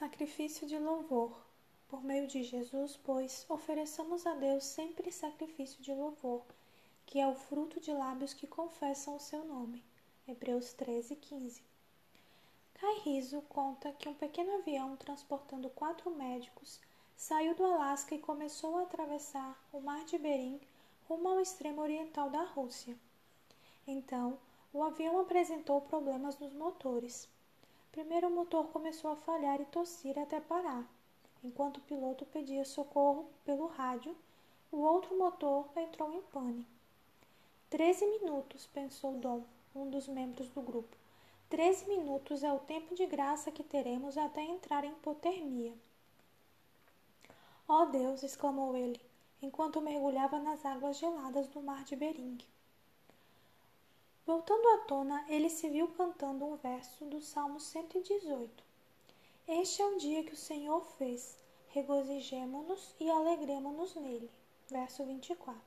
Sacrifício de louvor. Por meio de Jesus, pois, ofereçamos a Deus sempre sacrifício de louvor, que é o fruto de lábios que confessam o seu nome. Hebreus 13, 15. Kai Rizzo conta que um pequeno avião transportando quatro médicos saiu do Alasca e começou a atravessar o Mar de Bering rumo ao extremo oriental da Rússia. Então, o avião apresentou problemas nos motores. Primeiro o motor começou a falhar e tossir até parar. Enquanto o piloto pedia socorro pelo rádio, o outro motor entrou em pane. Treze minutos, pensou Dom, um dos membros do grupo. Treze minutos é o tempo de graça que teremos até entrar em hipotermia. Oh Deus! exclamou ele, enquanto mergulhava nas águas geladas do mar de Bering. Voltando à tona, ele se viu cantando um verso do Salmo 118. Este é o dia que o Senhor fez, regozijemo-nos e alegremo-nos nele. Verso 24.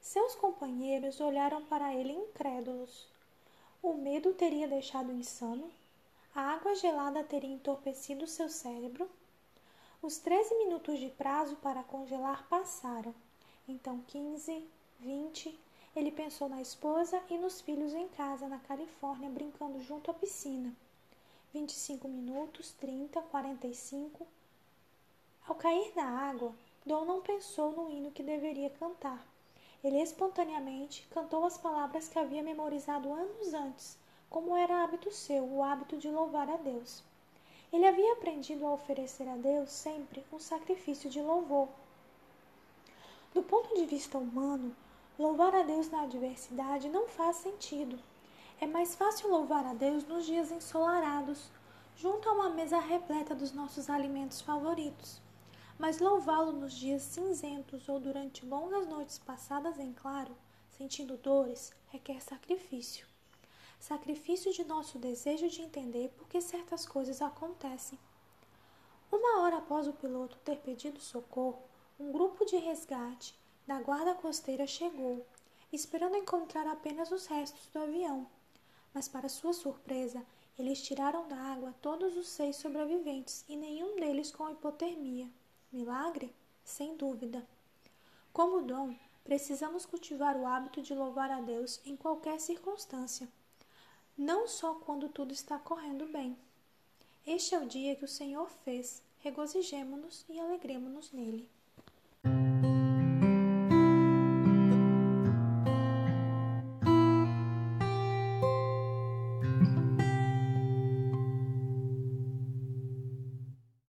Seus companheiros olharam para ele incrédulos. O medo teria deixado insano? A água gelada teria entorpecido seu cérebro? Os treze minutos de prazo para congelar passaram. Então quinze, vinte, ele pensou na esposa e nos filhos em casa, na Califórnia, brincando junto à piscina. 25 minutos, 30, 45. Ao cair na água, Dom não pensou no hino que deveria cantar. Ele espontaneamente cantou as palavras que havia memorizado anos antes, como era hábito seu, o hábito de louvar a Deus. Ele havia aprendido a oferecer a Deus sempre um sacrifício de louvor. Do ponto de vista humano, Louvar a Deus na adversidade não faz sentido. É mais fácil louvar a Deus nos dias ensolarados, junto a uma mesa repleta dos nossos alimentos favoritos. Mas louvá-lo nos dias cinzentos ou durante longas noites passadas em claro, sentindo dores, requer sacrifício. Sacrifício de nosso desejo de entender por que certas coisas acontecem. Uma hora após o piloto ter pedido socorro, um grupo de resgate da guarda costeira chegou, esperando encontrar apenas os restos do avião. Mas, para sua surpresa, eles tiraram da água todos os seis sobreviventes e nenhum deles com hipotermia. Milagre? Sem dúvida. Como dom, precisamos cultivar o hábito de louvar a Deus em qualquer circunstância, não só quando tudo está correndo bem. Este é o dia que o Senhor fez, regozijemo-nos e alegremo-nos nele.